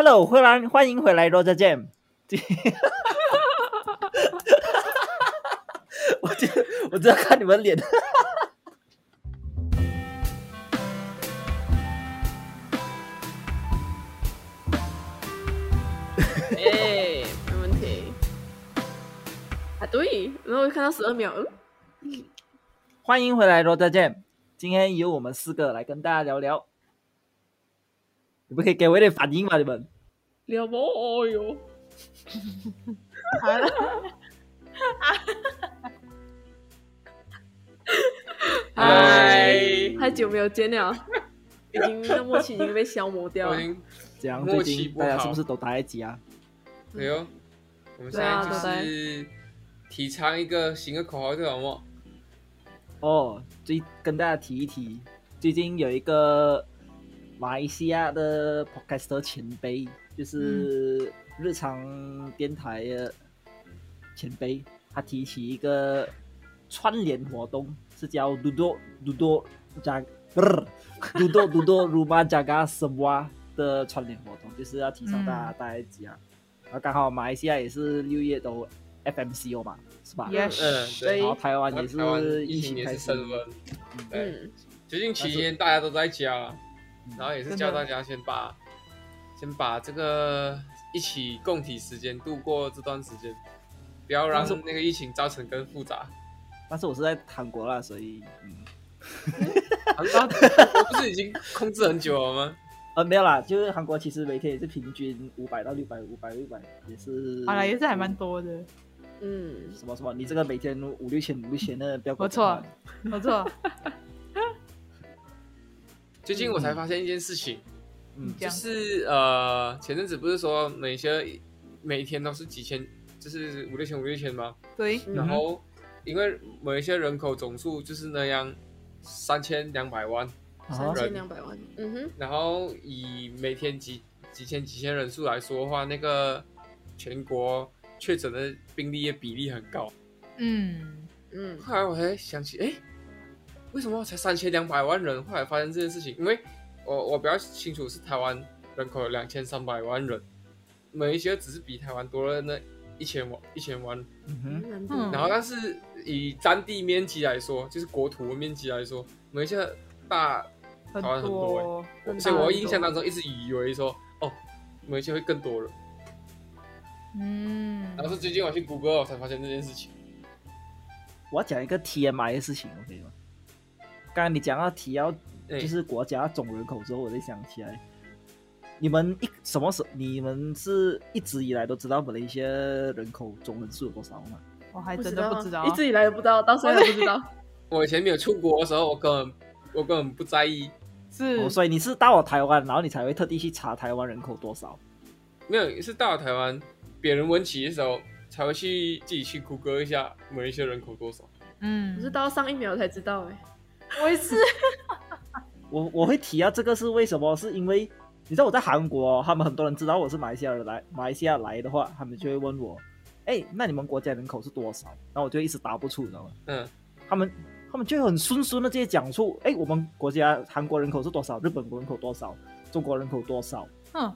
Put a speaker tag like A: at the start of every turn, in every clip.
A: Hello，回来欢迎回来，Roger Jam。我就我只要看你们脸。
B: 哎，没问题。啊，对，然后看到十二秒，嗯，
A: 欢迎回来，Roger Jam。今天由我们四个来跟大家聊聊。你们可以给我一点反应吗？你们？
B: 聊不？哦哟。嗨，太久没有见了，已经那默契已经被消磨掉了。
A: 这样最近大家是不是都待在家？
C: 没有，我们现在就是提倡一个新的口号，叫什么？
A: 哦，最跟大家提一提，最近有一个马来西亚的 podcaster 前辈，就是日常电台的前辈，他提起一个串联活动，是叫 Dudo Dudo 加不是 Dudo Dudo Rumah Jaga Semua 的串联活动，就是要提倡大家待在家。啊，刚好马来西亚也是六月都 FMCO 嘛。是吧？
B: 嗯，
C: 对。
A: 然后台湾也是
C: 疫
A: 情
C: 开始升温。嗯，最近期间大家都在家，然后也是叫大家先把先把这个一起共体时间度过这段时间，不要让那个疫情造成更复杂。
A: 但是我是在韩国啦，所以嗯，
C: 韩国不是已经控制很久了吗？
A: 呃，没有啦，就是韩国其实每天也是平均五百到六百，五百六百也是，
D: 好了，也是还蛮多的。
B: 嗯，
A: 什么什么？你这个每天五六千五六千的不要
D: 不错，不错。
C: 最近我才发现一件事情，嗯，就是呃，前阵子不是说每些每天都是几千，就是五六千五六千吗？
D: 对。
C: 然后因为某一些人口总数就是那样，三千两百万，
B: 三千两百万，嗯哼。
C: 然后以每天几几千几千人数来说的话，那个全国。确诊的病例的比例很高，
D: 嗯
C: 嗯。后来我才想起，哎，为什么才三千两百万人？后来发现这件事情，因为我我比较清楚是台湾人口有两千三百万人，每一些只是比台湾多了那一千万一千万，
B: 嗯哼。
C: 然后但是以占地面积来说，就是国土的面积来说，每一些大台湾很多，所以我印象当中一直以为说，哦，每一些会更多人。
D: 嗯，
C: 然后是最近我去谷歌，我才发现这件事情。
A: 我要讲一个 TMI 的事情，OK 吗？刚才你讲到提要就是国家总人口之后，我才想起来，你们一什么时候？你们是一直以来都知道本来一些人口总人数有多少吗？
D: 我还真的不知道，
B: 一直以来都不知道，到现在都不知道。
C: 我以前没有出国的时候，我根本我根本不在意。
D: 是，
A: 所以你是到了台湾，然后你才会特地去查台湾人口多少？
C: 没有，是到了台湾。别人问起的时候，才会去自己去谷歌一下某一些人口多少。
D: 嗯，
B: 我是到上一秒才知道哎，
D: 我也是。
A: 我我会提啊，这个是为什么？是因为你知道我在韩国，他们很多人知道我是马来西亚人来马来西亚来的话，他们就会问我，哎，那你们国家人口是多少？然后我就一直答不出，你知道吗？
C: 嗯，
A: 他们他们就很顺顺的直接讲出，哎，我们国家韩国人口是多少？日本人口多少？中国人口多少？
D: 嗯，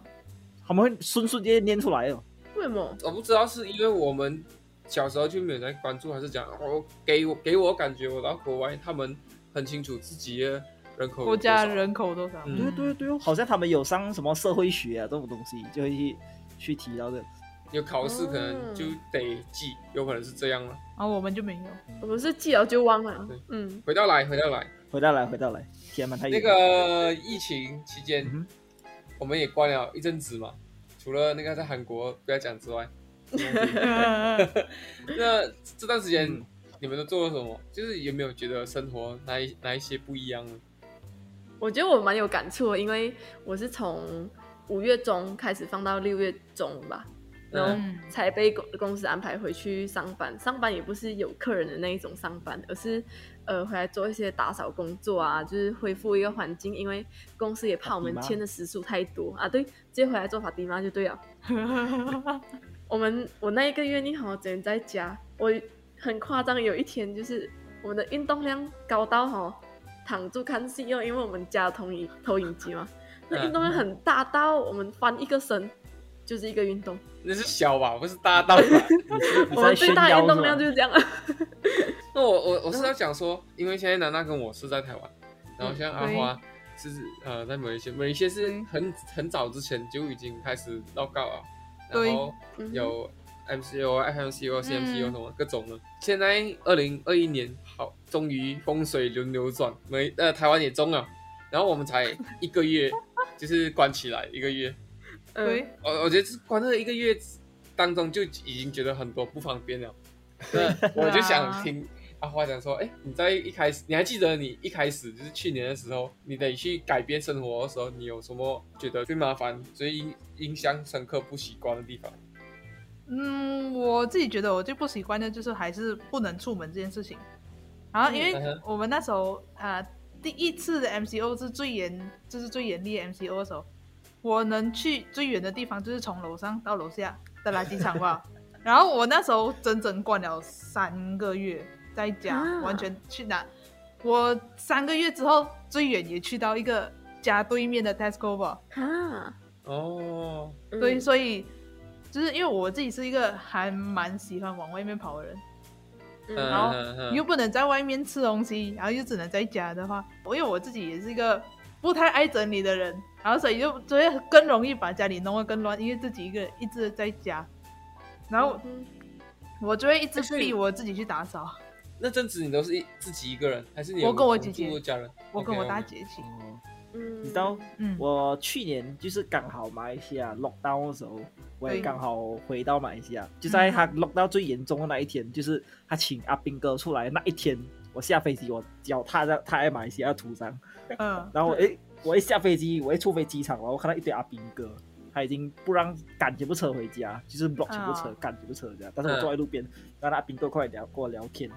A: 他们会顺顺直接念出来哦。
B: 为什么？
C: 我不知道是因为我们小时候就没有在关注，还是讲我给我给我感觉，我到国外他们很清楚自己的人口
D: 国家人口多少？
A: 对对对哦，好像他们有上什么社会学啊这种东西，就会去去提到的。
C: 有考试可能就得记，有可能是这样了。
D: 啊，我们就没有，
B: 我们是记了就忘了。嗯，
C: 回到来，回到来，
A: 回到来，回到来，天哪，太
C: 那个疫情期间，我们也关了一阵子嘛。除了那个在韩国不要讲之外，那这段时间你们都做了什么？就是有没有觉得生活哪一哪一些不一样呢？
B: 我觉得我蛮有感触，因为我是从五月中开始放到六月中吧，然后才被公公司安排回去上班。上班也不是有客人的那一种上班，而是。呃，回来做一些打扫工作啊，就是恢复一个环境，因为公司也怕我们签的时数太多啊。对，直接回来做法迪妈就对了。我们我那一个月你好，只能在家。我很夸张，有一天就是我们的运动量高到哈，躺住看戏哦，因为我们家投影投影机嘛。那运动量很大到我们翻一个身就是一个运动。
C: 那是小吧，不是大到吧？
B: 我们最大的运动量就是这样。
C: 那我我我是要讲说，因为现在南娜跟我是在台湾，然后像阿花是呃在某一些某一些是很很早之前就已经开始报告了，然后有 MCO、FMCO、CMCO 什么各种的。现在二零二一年好，终于风水轮流转，没呃台湾也中了，然后我们才一个月就是关起来一个月。
D: 对，
C: 我我觉得关了一个月当中就已经觉得很多不方便了。对我就想听。阿花讲说：“哎，你在一开始，你还记得你一开始就是去年的时候，你得去改变生活的时候，你有什么觉得最麻烦、最印印象深刻、不习惯的地方？”
D: 嗯，我自己觉得我最不习惯的就是还是不能出门这件事情。然后，因为我们那时候呃，第一次的 MCO 是最严，就是最严厉的 MCO 的时候，我能去最远的地方就是从楼上到楼下的垃圾场吧。然后我那时候整整关了三个月。在家完全去哪？我三个月之后最远也去到一个家对面的 Tesco 吧。
B: 啊，
C: 哦，
D: 对，所以就是因为我自己是一个还蛮喜欢往外面跑的人，然后又不能在外面吃东西，然后又只能在家的话，我因为我自己也是一个不太爱整理的人，然后所以就就会更容易把家里弄得更乱，因为自己一个一直在家，然后我就会一直逼我自己去打扫。
C: 那阵子你都是一自己一个人，还是你
D: 我跟我姐姐
C: 家人？
D: 我跟我大姐一起。
A: 嗯，你知道，嗯，我去年就是刚好马来西亚 lock down 的时候，我也刚好回到马来西亚，就在他 lock down 最严重的那一天，就是他请阿兵哥出来那一天，我下飞机，我脚踏在他在马来西亚土上，嗯，然后哎，我一下飞机，我一出飞机场了，我看到一堆阿兵哥，他已经不让赶全部车回家，就是 block 全部车，赶全部车这样，但是我坐在路边，让那阿兵哥过来聊，跟我聊天。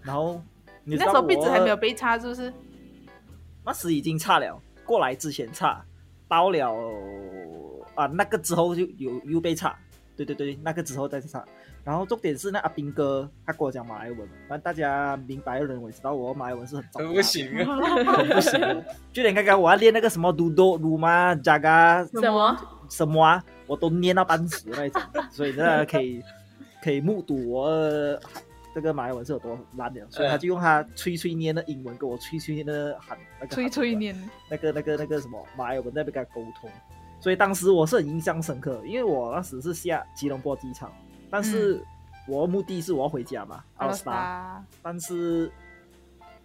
A: 然后，
D: 你那时候鼻子还没有被擦，是不是？
A: 那时已经差了，过来之前差，到了啊，那个之后就有又被差，对对对，那个之后再差。然后重点是那阿兵哥他跟我讲马来文，但大家明白的人我知道我马来文是很
C: 糟，不行啊，
A: 不行。就连刚刚我要练那个什么嘟嘟鲁嘛加个
B: 什么
A: 什么啊，我都念到半死那种，所以大家可以可以目睹我。这个马来文是有多烂的，所以他就用他吹吹念的英文跟我吹吹念的喊那个
D: 吹吹念
A: 那个那个那个什么马来文在那边跟他沟通，所以当时我是很印象深刻，因为我当时是下吉隆坡机场，但是我目的是我要回家嘛，阿斯达，但是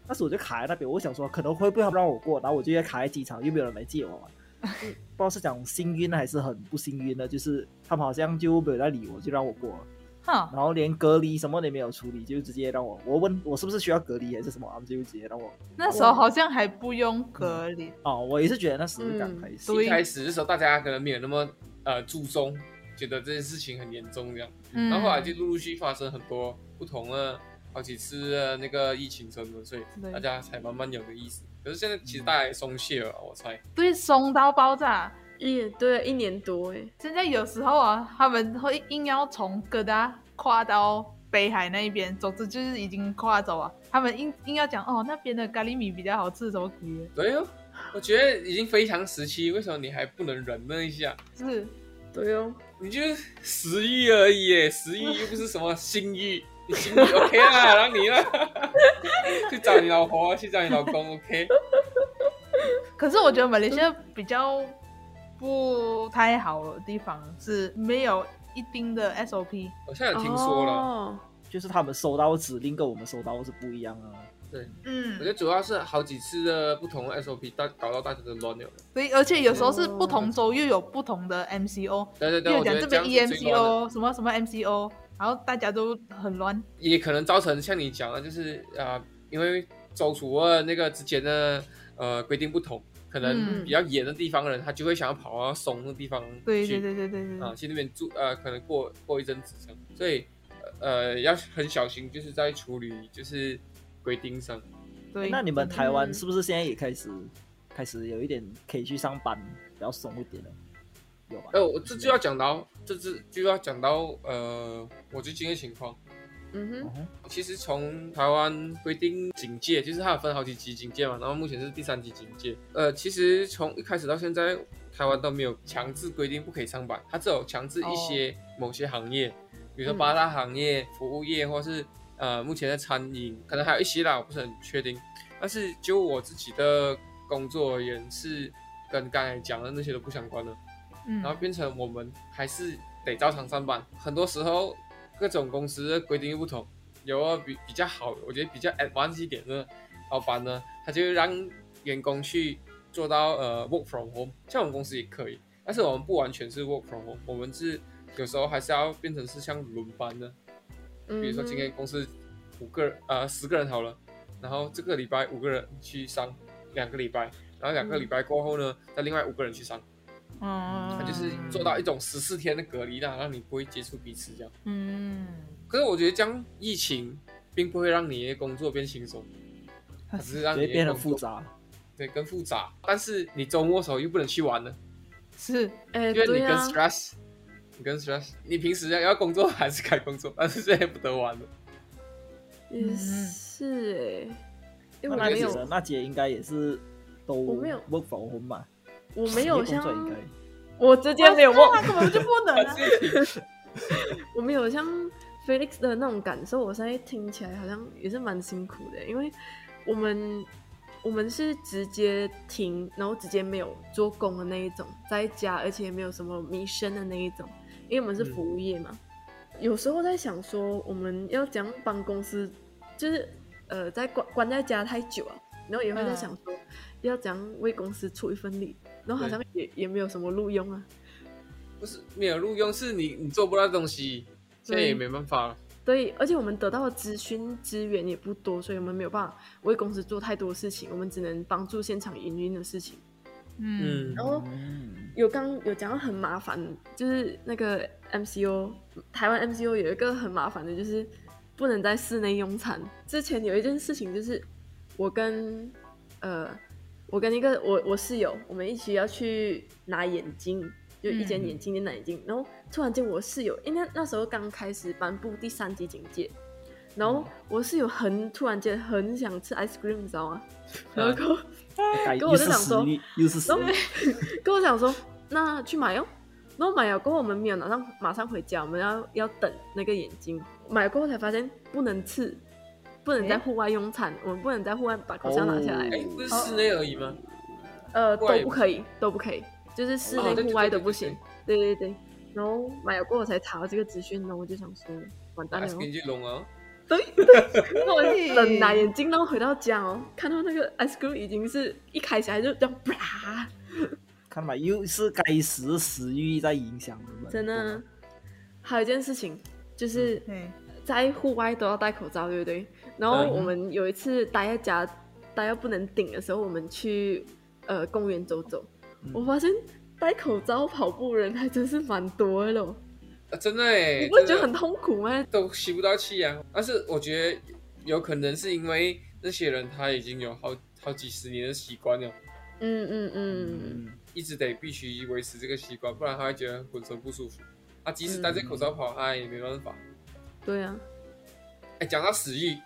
A: 但是我就卡在那边，我想说可能会不会不让我过，然后我就在卡在机场，又没有人来接我嘛，不知道是讲幸运还是很不幸运的，就是他们好像就没有在理我，就让我过。了。然后连隔离什么都没有处理，就直接让我我问我是不是需要隔离还是什么，他们就直接让我。
D: 那时候好像还不用隔离
A: 哦，我也是觉得那时候刚开始，
C: 一开始的时候大家可能没有那么呃注重，觉得这件事情很严重这样，然后后来就陆陆续发生很多不同的好几次的那个疫情什么，所以大家才慢慢有个意思。可是现在其实大家也松懈了，我猜。
D: 对，松到爆炸。
B: 一对一年多哎，
D: 现在有时候啊，他们会硬要从哥大跨到北海那一边，总之就是已经跨走啊。他们硬硬要讲哦，那边的咖喱米比较好吃，什么鬼？
C: 对哦，我觉得已经非常时期，为什么你还不能忍耐一下？
D: 是，
B: 对哦，
C: 你就是食欲而已，食欲又不是什么性欲，你性欲 OK 啦，然后你呢，去找你老婆，去找你老公 OK。
D: 可是我觉得马来西亚比较。不太好的地方是没有一定的 SOP。
C: 我现在听说了，
A: 就是他们收到指令跟我们收到是不一样啊。
C: 对，嗯，我觉得主要是好几次的不同的 SOP，大搞到大家都乱了。
D: 所以，而且有时候是不同州又有不同的 MCO。
C: 对对对，
D: 讲这边 EMCO 什么什么 MCO，然后大家都很乱。
C: 也可能造成像你讲的，就是啊，因为州除了那个之间的呃规定不同。可能比较严的地方的人，他就会想要跑到松的地方去，
D: 对对对对对
C: 啊，去那边住呃，可能过过一阵子这样，所以呃要很小心，就是在处理就是规定上。
D: 对，
A: 那你们台湾是不是现在也开始开始有一点可以去上班比较松一点了？有吧？
C: 呃，这就要讲到，这这就要讲到呃我最近的情况，
B: 嗯哼，
C: 其实从台湾规定警戒，就是它有分好几级警戒嘛，然后目前是第三级警戒。呃，其实从一开始到现在，台湾都没有强制规定不可以上班，它只有强制一些某些行业，比如说八大行业、服务业，或是呃目前的餐饮，可能还有一些啦，我不是很确定。但是就我自己的工作而言，是跟刚才讲的那些都不相关的。嗯，然后变成我们还是得照常上班，很多时候。各种公司的规定又不同，有比比较好，我觉得比较 advanced 一点的老板呢，他就让员工去做到呃 work from home，像我们公司也可以，但是我们不完全是 work from home，我们是有时候还是要变成是像轮班的，比如说今天公司五个人呃十个人好了，然后这个礼拜五个人去上两个礼拜，然后两个礼拜过后呢，再另外五个人去上。嗯，他就是做到一种十四天的隔离啦，让你不会接触彼此这样。嗯，可是我觉得这样疫情并不会让你的工作变轻松，只是让你
A: 变得复杂，
C: 对，更复杂。但是你周末时候又不能去玩了，
D: 是，
B: 哎，
C: 因为你跟 stress，你跟 stress，你平时要要工作还是该工作，但是现在不得玩了。
B: 也是哎，因为
A: 我
B: 没有，
A: 那姐应该也是都我没有 work from home 嘛。
B: 我没有像我直接没有忘，
D: 根本就不能。
B: 啊 我没有像 Felix 的那种感受，我现在听起来好像也是蛮辛苦的，因为我们我们是直接停，然后直接没有做工的那一种，在家而且也没有什么迷生的那一种，因为我们是服务业嘛。有时候在想说，我们要怎样帮公司，就是呃，在关关在家太久啊，然后也会在想说，要怎样为公司出一份力。然后好像也也没有什么录用啊，
C: 不是没有录用，是你你做不到东西，现在也没办法了。
B: 对，而且我们得到的资讯资源也不多，所以我们没有办法为公司做太多事情，我们只能帮助现场营运的事情。嗯，然后有刚有讲到很麻烦，就是那个 MCO 台湾 MCO 有一个很麻烦的，就是不能在室内用餐。之前有一件事情，就是我跟呃。我跟一个我我室友，我们一起要去拿眼镜，就一间眼镜店拿眼镜。然后突然间，我室友，因为那时候刚开始颁布第三级警戒，然后我室友很突然间很想吃 ice cream，你知道吗？然后跟我就想说，
A: 又是
B: 跟我讲说，那去买哦。然后买了过后，我们没有马上马上回家，我们要要等那个眼镜。买了过后才发现不能吃。不能在户外用餐，我们不能在户外把口罩拿下来。
C: 哎，不是室内而已吗？
B: 呃，都不可以，都不可以，就是室内、户外都不行。对对对。然后买了过后才查到这个资讯，然后我就想说，完蛋了。
C: 眼镜龙啊！
B: 对对。我冷拿眼睛，然后回到家哦，看到那个 ice cream 已经是一开起来就这样啪。
A: 看嘛，又是该死食欲在影响我们。
B: 真的。还有一件事情就是，在户外都要戴口罩，对不对？然后我们有一次待在家，待到不能顶的时候，我们去呃公园走走，我发现戴口罩跑步人还真是蛮多的喽。
C: 啊，真的哎，
B: 你不觉得很痛苦吗？
C: 都吸不到气啊！但是我觉得有可能是因为那些人他已经有好好几十年的习惯了，
B: 嗯嗯嗯，
C: 一直得必须维持这个习惯，不然他会觉得浑身不舒服。他即使戴着口罩跑，他也没办法。
B: 对啊。
C: 哎，讲到食欲。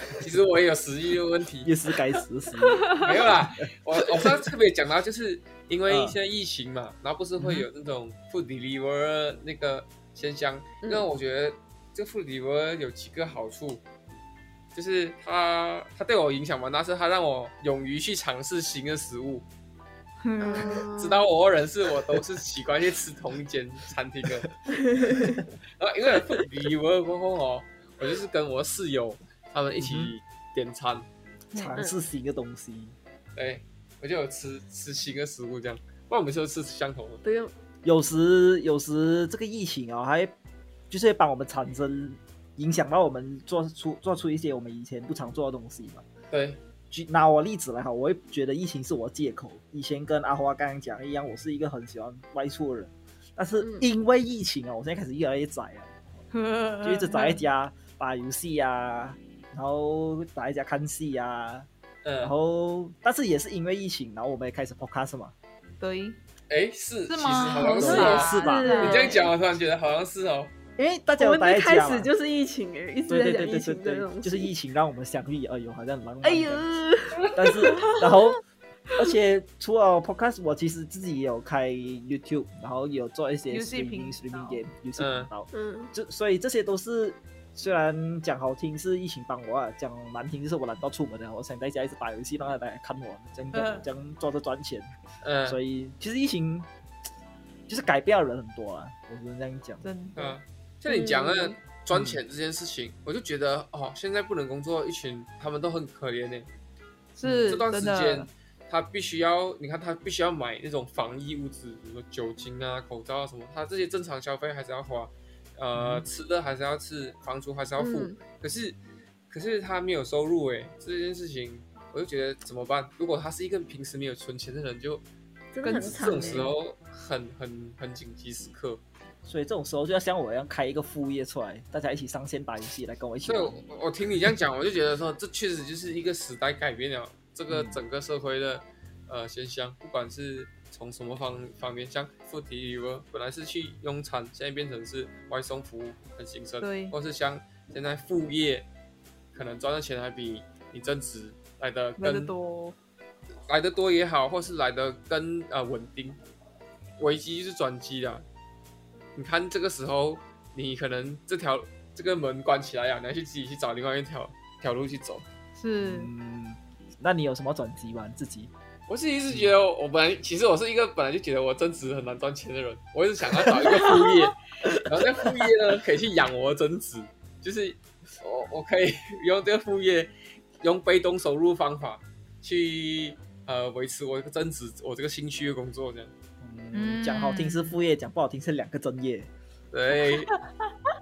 C: 其实我也有食欲的问题，
A: 也是该死死。
C: 没有啦，我我上次特别讲到，就是因为现在疫情嘛，然后不是会有那种 food deliver 那个现象。那我觉得这 food deliver 有几个好处，就是它它对我影响蛮大，是它让我勇于去尝试新的食物。知道我的人是我都是习惯去吃同一间餐厅的。然后因为 food deliver 过后哦，我就是跟我室友。他们一起点餐，
A: 尝试新的东西。
C: 对，我就有吃吃新的食物，这样。不然我们就吃相同的。
B: 对呀。
A: 有时有时这个疫情啊，还就是会帮我们产生影响到我们做出做出一些我们以前不常做的东西嘛。
C: 对。
A: 举拿我例子来哈，我会觉得疫情是我借口。以前跟阿花刚刚讲一样，我是一个很喜欢外出的人，但是因为疫情啊，我现在开始越来越宅了，就一直宅在家打游戏啊。然后宅在家看戏啊，嗯，然后但是也是因为疫情，然后我们也开始 podcast 嘛。
D: 对，
C: 哎，是
D: 是
C: 吗？好像是啊，
A: 是吧？
C: 你这样讲，我突然觉得好像是哦。
A: 因为大家
B: 我们一开
A: 始
B: 就是疫情哎，一直在讲疫情的
A: 种，就是疫情让我们相遇。哎呦，好像狼。
B: 哎呦，
A: 但是然后，而且除了 podcast，我其实自己也有开 YouTube，然后有做一些 streaming streaming game 游戏频道。嗯，就所以这些都是。虽然讲好听是疫情帮我啊，讲难听就是我懒到出门了。我想在家一直打游戏，让大家看我这样这样做着赚钱。嗯，所以其实疫情 就是改变了人很多啊，我只能这样讲。
D: 真的，
C: 像你讲的赚钱这件事情，我就觉得哦，现在不能工作，一群他们都很可怜呢。
D: 是
C: 这段时间他必须要，你看他必须要买那种防疫物资，比如说酒精啊、口罩啊什么，他这些正常消费还是要花。呃，吃的还是要吃，房租还是要付，可是，可是他没有收入哎，这件事情我就觉得怎么办？如果他是一个平时没有存钱的人，就
B: 真的很
C: 这种时候很很很紧急时刻，
A: 所以这种时候就要像我一样开一个副业出来，大家一起上线打游戏来跟我一起。
C: 对，我听你这样讲，我就觉得说这确实就是一个时代改变了这个整个社会的呃现象，不管是。从什么方方面，像富体旅游本来是去用餐，现在变成是外送服务很兴盛，
D: 对，
C: 或是像现在副业，可能赚的钱还比你正职来的更
D: 多，
C: 来的多也好，或是来的更呃稳定。危机就是转机啦，你看这个时候，你可能这条这个门关起来呀，你要去自己去找另外一条条路去走。
D: 是，
A: 嗯，那你有什么转机吗？自己？
C: 我是一直觉得，我本来其实我是一个本来就觉得我增值很难赚钱的人，我一直想要找一个副业，然后那副业呢可以去养我的增值，就是我我可以 用这个副业，用被动收入方法去呃维持我一个正职，我这个兴趣的工作这样。
A: 嗯，讲好听是副业，讲不好听是两个专业。
C: 对。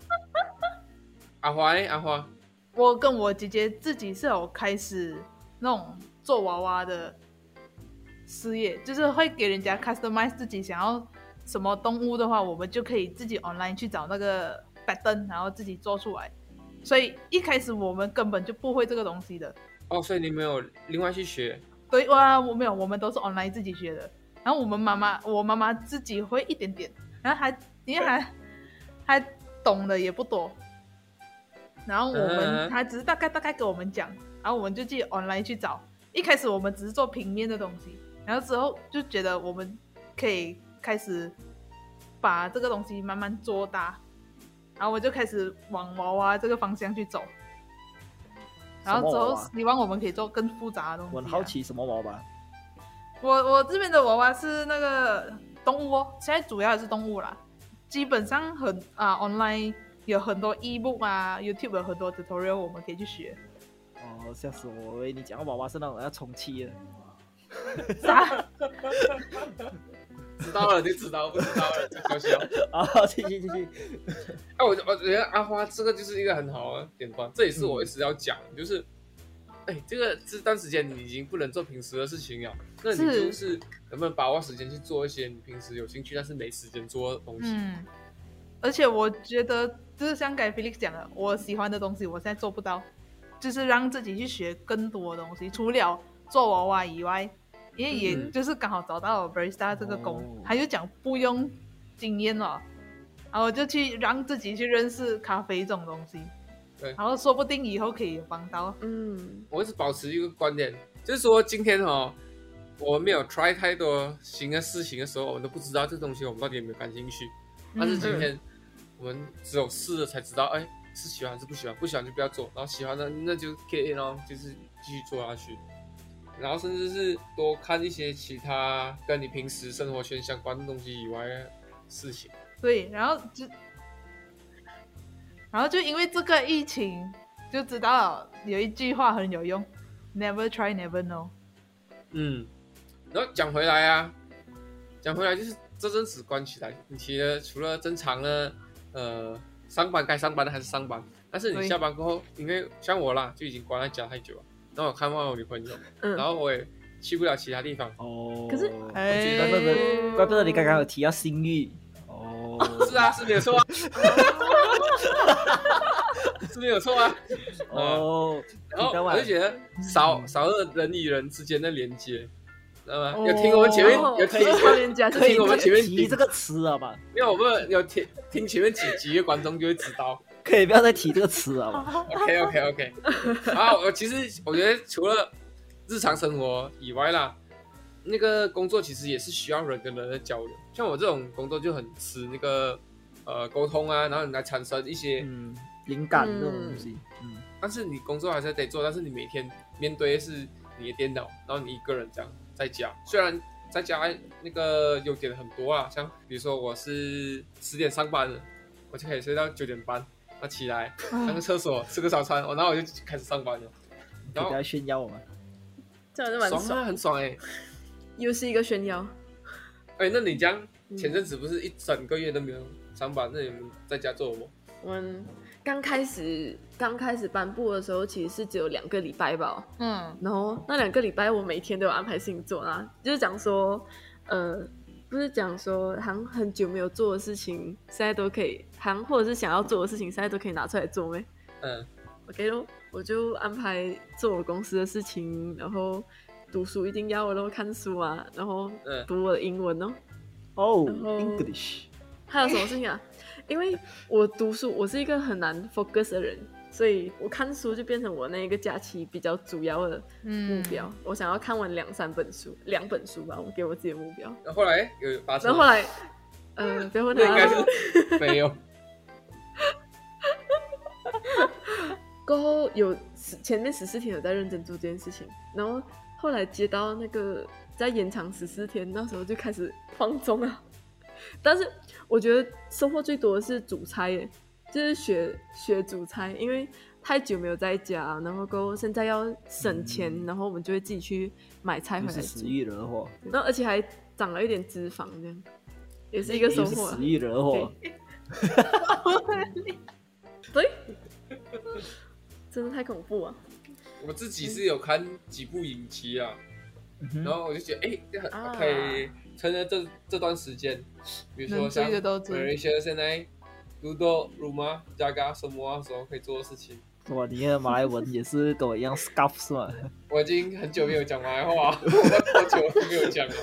C: 阿怀阿花，
D: 我跟我姐姐自己是有开始那种做娃娃的。事业就是会给人家 customize 自己想要什么动物的话，我们就可以自己 online 去找那个 pattern，然后自己做出来。所以一开始我们根本就不会这个东西的。
C: 哦，所以你没有另外去学？
D: 对，哇，我没有，我们都是 online 自己学的。然后我们妈妈，我妈妈自己会一点点，然后还因为还还懂的也不多。然后我们他只是大概大概给我们讲，然后我们就自己 online 去找。一开始我们只是做平面的东西。然后之后就觉得我们可以开始把这个东西慢慢做大，然后我就开始往娃娃这个方向去走。然后之后希望我们可以做更复杂的东西。
A: 我很好奇什么娃娃？
D: 我我这边的娃娃是那个动物哦，现在主要还是动物啦。基本上很啊，online 有很多 ebook 啊，YouTube 有很多 tutorial 我们可以去学。
A: 哦，吓死我！我以为你讲娃娃是那种要充气的。
D: 啥？
C: 知道了就知道，不知道了就消息哦。
A: 啊，继续继续。
C: 哎，我我觉得阿花这个就是一个很好的点光，这也是我一直要讲，就是，哎，这个这段时间你已经不能做平时的事情了，那你就是能不能把握时间去做一些你平时有兴趣但是没时间做的东西？
D: 嗯。而且我觉得就是像刚才 Felix 讲的，我喜欢的东西我现在做不到，就是让自己去学更多的东西，除了。做娃娃以外，因为也就是刚好找到 barista 这个工，他就讲不用经验了，然后就去让自己去认识咖啡这种东西，
C: 对，
D: 然后说不定以后可以帮到。
B: 嗯，
C: 我一直保持一个观点，就是说今天哦，我们没有 try 太多新的事情的时候，我们都不知道这东西我们到底有没有感兴趣。但是今天我们只有试了才知道，哎，是喜欢还是不喜欢，不喜欢就不要做，然后喜欢的那就可以咯，就是继续做下去。然后甚至是多看一些其他跟你平时生活圈相关的东西以外的事情。
D: 对，然后就，然后就因为这个疫情，就知道有一句话很有用：Never try, never know。
C: 嗯，然后讲回来啊，讲回来就是这阵子关起来，你其实除了正常的呃上班该上班的还是上班，但是你下班过后，因为像我啦，就已经关在家太久了。让我看望我女朋友，然后我也去不了其他地方。
A: 哦，
B: 可是，
A: 怪不得，怪不得你刚刚有提到性欲。哦，
C: 是啊，是没有错啊，是没有错啊。
A: 哦，
C: 然后我就觉得少少了人与人之间的连接，知道吗？有听我们前面有听
B: 超人家
A: 可以
C: 听我们前面
A: 提这个词了吧？
C: 因为我们有听听前面几集的观众就会知道。
A: 可以不要再提这个词了吗
C: ？OK OK OK。啊，我其实我觉得除了日常生活以外啦，那个工作其实也是需要人跟人的交流。像我这种工作就很吃那个呃沟通啊，然后你来产生一些，
A: 嗯，灵感这种东西，嗯，
C: 但是你工作还是得做，但是你每天面对的是你的电脑，然后你一个人这样在家，虽然。在家那个优点很多啊，像比如说我是十点上班的，我就可以睡到九点半，那起来上个厕所吃个早餐，我然后我就开始上班了。
A: 然后炫耀我们，
B: 这样就蛮
C: 爽啊，很爽哎、
B: 又是一个炫耀。
C: 哎、那你这样前阵子不是一整个月都没有上班，那你们在家做什么？
B: 我们刚开始刚开始颁布的时候，其实是只有两个礼拜吧。
D: 嗯，
B: 然后那两个礼拜我每天都有安排事情做啊，就是讲说，呃，不是讲说，好像很久没有做的事情，现在都可以，好像或者是想要做的事情，现在都可以拿出来做没
C: 嗯
B: ，？OK 咯，我就安排做我公司的事情，然后读书一定要，然后看书啊，然后
C: 嗯
B: 读我的英文哦。
A: 哦，English，
B: 还有什么事情啊？因为我读书，我是一个很难 focus 的人，所以我看书就变成我那一个假期比较主要的目
D: 嗯
B: 标。我想要看完两三本书，两本书吧，我给我自己的目标。
C: 然后后来有发生，
B: 然后后来，呃，不要问
C: 那应该
B: 他。
C: 是没有。
B: 过后有十前面十四天有在认真做这件事情，然后后来接到那个再延长十四天，那时候就开始放纵了。但是我觉得收获最多的是煮菜耶，就是学学煮菜，因为太久没有在家，然后过后现在要省钱，然后我们就会自己去买菜回来煮
A: 又是死，意惹祸，
B: 然后而且还长了一点脂肪，这样也是一个收获啊。
A: 死。意惹祸，
B: 对，真的太恐怖了！
C: 我自己是有看几部影集啊，
A: 嗯
C: 然后我就觉得，哎、可以趁着这这段时间，比如说像有一些现在 Ludo、Ruma、Jaga 什么啊时候可以做的事情。
A: 哇，你的马来文也是跟我一样 scuff 是吗？
C: 我已经很久没有讲马来话，我 好久没有讲了。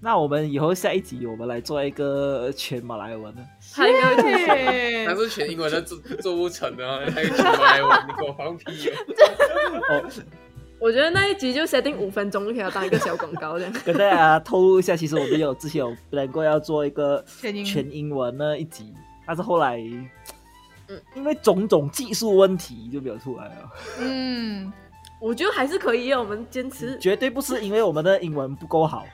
A: 那我们以后下一集我们来做一个全马来文的，
B: 他应该会听
D: 对
C: 但是全英文的做做不成啊，还有全马来文，你给我放屁 哦！
A: 哦，
B: 我觉得那一集就设定五分钟就可以要当一个小广告这样。
A: 跟大家透露一下，其实我们有之前有本来过要做一个
D: 全英
A: 文的一集，但是后来，
B: 嗯
A: 因为种种技术问题就没有出来了。
D: 嗯，
B: 我觉得还是可以，我们坚持
A: 绝对不是因为我们的英文不够好。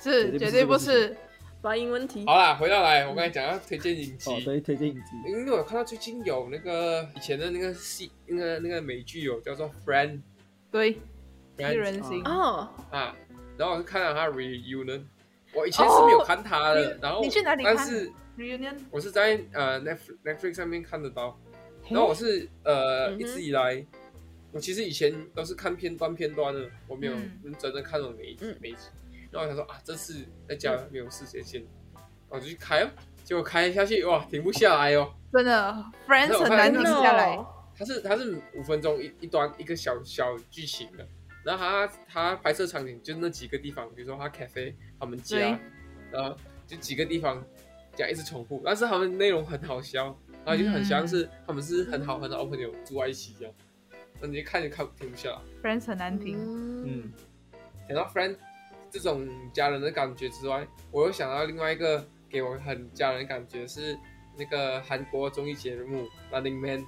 D: 是绝对不是，
B: 发音问题。
C: 好啦，回到来，我刚才讲要推荐影集，
A: 哦，对，推荐影集。
C: 因为我看到最近有那个以前的那个戏，那个那个美剧有叫做《Friend》
D: 对，人行，
B: 哦，
C: 啊，然后我就看了他 reunion，我以前是没有看他的，然后
D: 你去哪里看？
C: 但是
D: reunion？
C: 我是在呃 Netflix Netflix 上面看得到，然后我是呃、
B: 嗯
C: 一直以来，我其实以前都是看片段片段的，我没有
D: 嗯。
C: 认真的看懂每一集、
B: 嗯。
C: 每一集。然后我想说啊，这次在家没有事先先，我就去开哦，结果开下去哇，停不下来哦。
D: 真的，Friends 很难停下来。
B: 哦
C: 它是它是五分钟一一段一个小小剧情的，然后他他拍摄场景就那几个地方，比如说他 cafe 他们家，然后就几个地方这样一直重复，但是他们内容很好笑，然后就很像是、他们是很好很好的朋友住在一起这样，那你就看就看停不下。来。
D: Friends 很难停，
B: 嗯，
A: 嗯，
C: 讲到 friend 这种家人的感觉之外，我又想到另外一个给我很家人的感觉是那个韩国综艺节目《Running Man》，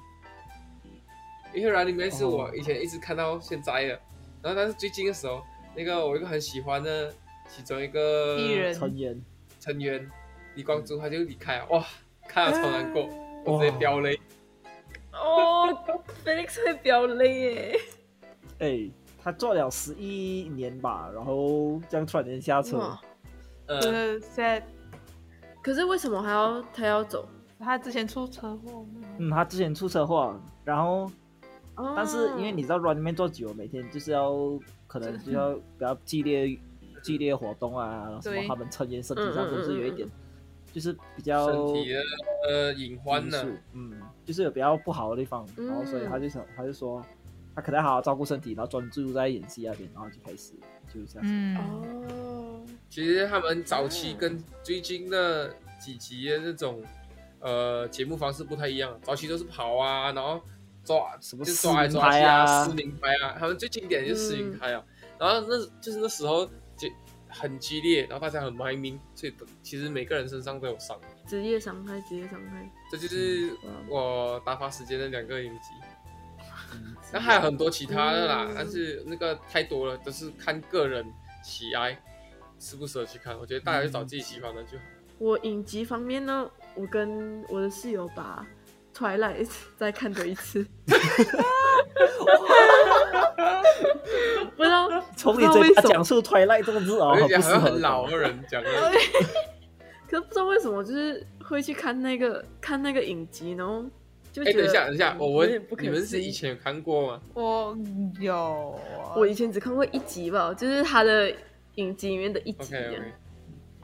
C: 因为《Running Man》是我以前一直看到现在的，然后但是最近的时候，那个我一个很喜欢的其中一个
D: 艺人。
A: 成员。
C: 成员李光洙他就离开了，哇，看了超难过，我直接飙泪。
B: 哦，Felix 会飙泪耶。
A: 哎，他做了十一年吧，然后这样突然间下车，
D: 呃，在
B: 可是为什么还要他要走？
D: 他之前出车祸，
A: 嗯，他之前出车祸，然后
B: 哦
A: 但是因为你知道 run 里面做久，每天就是要可能就 要比较激烈激烈活动啊，什么他们成员身体上都是有一点
B: 嗯，
A: 就是比较
C: 身体的呃隐患呢，
A: 嗯，就是有比较不好的地方，
B: 嗯
A: 然后所以他就想，他就说他可能好好照顾身体，然后专注在演戏那边，然后就开始就这样。嗯。
B: 哦，
C: 其实他们早期跟最近的几集的那种呃节目方式不太一样，早期都是跑啊，然后抓
A: 什么
C: 抓来抓去啊，撕名牌啊，他们最经典的就是撕名牌啊，然后那就是那时候就很激烈，然后大家很卖命，所以其实每个人身上都有伤，
B: 职业伤害，职业伤害，
C: 这就是我打发时间的两个影集。那还有很多其他的啦，但是那个太多了，都是看个人喜爱，适不适合去看。我觉得大家就找自己喜欢的就好。
B: 我影集方面呢，我跟我的室友把《Twilight》再看多一次。不知道
A: 从你嘴巴讲述《Twilight》这个字啊，好
C: 像很老的人讲的。
B: 可是不知道为什么，就是会去看那个看那个影集，然后。
C: 哎，等一下，等一下，我问你们是以前有看过吗？
D: 我有，
B: 我以前只看过一集吧，就是他的影集里面的一集，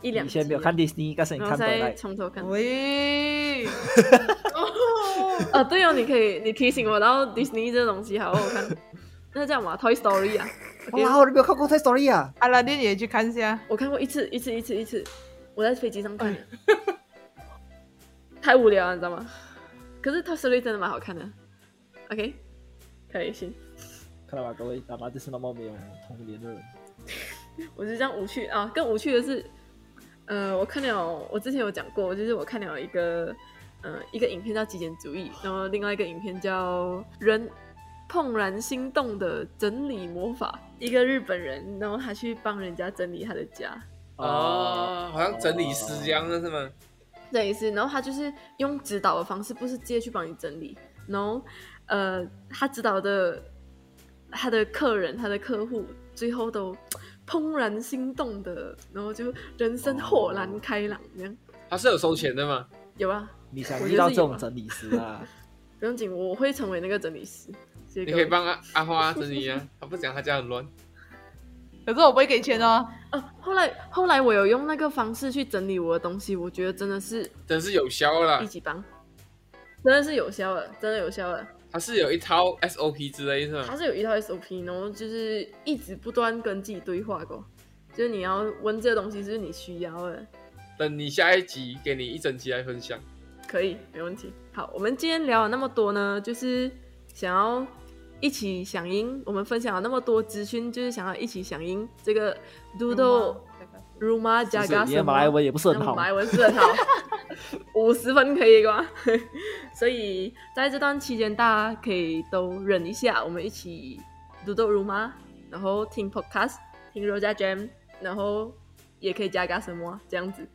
B: 一两。
A: 以前没有看迪士尼，但是你看
B: 再从头看。
D: 喂，
B: 哦，对哦，你可以，你提醒我，然后迪士尼这东西好好看。那这样嘛，Toy Story 啊，
A: 哇，我都没有看过 Toy Story 啊。
D: 阿拉丁也去看一下，
B: 我看过一次，一次，一次，一次，我在飞机上看，太无聊了，你知道吗？可是《Toy Story》真的蛮好看的，OK，可以行。
A: 看到吧，各位，爸爸就是那么没有童年的人。
B: 我是这样无趣啊，更无趣的是，呃，我看了，我之前有讲过，就是我看了一个，呃，一个影片叫《极简主义》，然后另外一个影片叫《人怦然心动的整理魔法》，一个日本人，然后他去帮人家整理他的家。
C: 哦，好像整理师这样的是吗？
B: 整理师，然后他就是用指导的方式，不是直接去帮你整理。然后，呃，他指导的他的客人、他的客户，最后都怦然心动的，然后就人生豁然开朗这样。
C: 他是有收钱的吗？
B: 有啊。
A: 你想遇到这种整理师啊？
B: 不用紧，我会成为那个整理师。
C: 你可以帮阿阿花整理啊，他不讲他家很乱。
D: 可是我不会给钱哦。
B: 呃，后来后来我有用那个方式去整理我的东西，我觉得真的是
C: 真是有效了。
B: 一级棒，真的是有效了，真的有效了。
C: 它是有一套 SOP 之类是吗？
B: 它是有一套 SOP，然后就是一直不断跟自己对话过，就是你要问这个东西是你需要的。
C: 等你下一集给你一整集来分享，
B: 可以没问题。好，我们今天聊了那么多呢，就是想要。一起响应，我们分享了那么多资讯，就是想要一起响应这个 Doodle Ruma 加加什么？
A: 马来文也不是很好，
B: 马来文是很好，五十分可以吗？所以在这段期间，大家可以都忍一下，我们一起 Doodle Ruma，然后听 Podcast，听 Roja Jam，然后也可以加加什么这样子。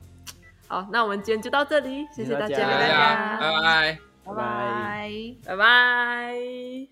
B: 好，那我们今天就到这里，谢谢大家，
C: 拜拜，
D: 拜拜，
B: 拜拜。